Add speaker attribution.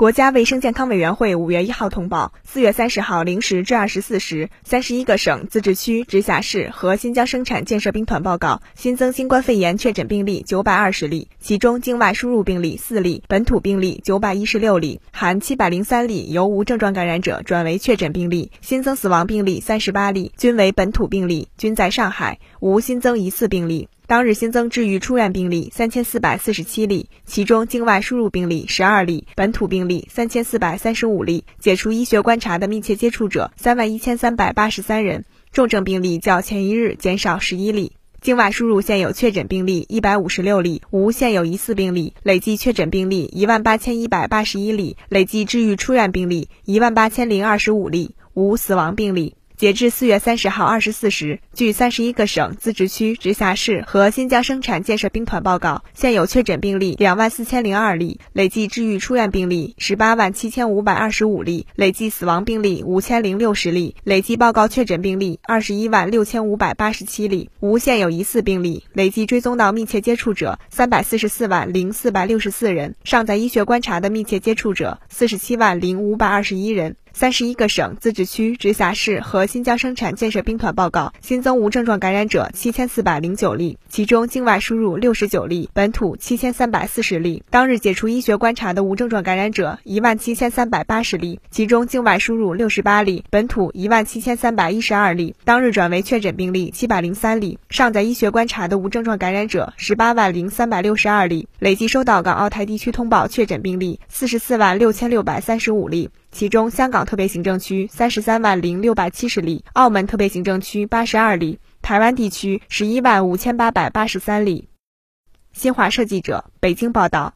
Speaker 1: 国家卫生健康委员会五月一号通报，四月三十号零时至二十四时，三十一个省、自治区、直辖市和新疆生产建设兵团报告新增新冠肺炎确诊病例九百二十例，其中境外输入病例四例，本土病例九百一十六例，含七百零三例由无症状感染者转为确诊病例，新增死亡病例三十八例，均为本土病例，均在上海，无新增疑似病例。当日新增治愈出院病例三千四百四十七例，其中境外输入病例十二例，本土病例三千四百三十五例，解除医学观察的密切接触者三万一千三百八十三人，重症病例较前一日减少十一例。境外输入现有确诊病例一百五十六例，无现有疑似病例，累计确诊病例一万八千一百八十一例，累计治愈出院病例一万八千零二十五例，无死亡病例。截至四月三十号二十四时，据三十一个省、自治区、直辖市和新疆生产建设兵团报告，现有确诊病例两万四千零二例，累计治愈出院病例十八万七千五百二十五例，累计死亡病例五千零六十例，累计报告确诊病例二十一万六千五百八十七例，无现有疑似病例，累计追踪到密切接触者三百四十四万零四百六十四人，尚在医学观察的密切接触者四十七万零五百二十一人。三十一个省、自治区、直辖市和新疆生产建设兵团报告新增无症状感染者七千四百零九例，其中境外输入六十九例，本土七千三百四十例。当日解除医学观察的无症状感染者一万七千三百八十例，其中境外输入六十八例，本土一万七千三百一十二例。当日转为确诊病例七百零三例，尚在医学观察的无症状感染者十八万零三百六十二例。累计收到港澳台地区通报确诊病例四十四万六千六百三十五例。其中，香港特别行政区三十三万零六百七十例，澳门特别行政区八十二例，台湾地区十一万五千八百八十三例。新华社记者北京报道。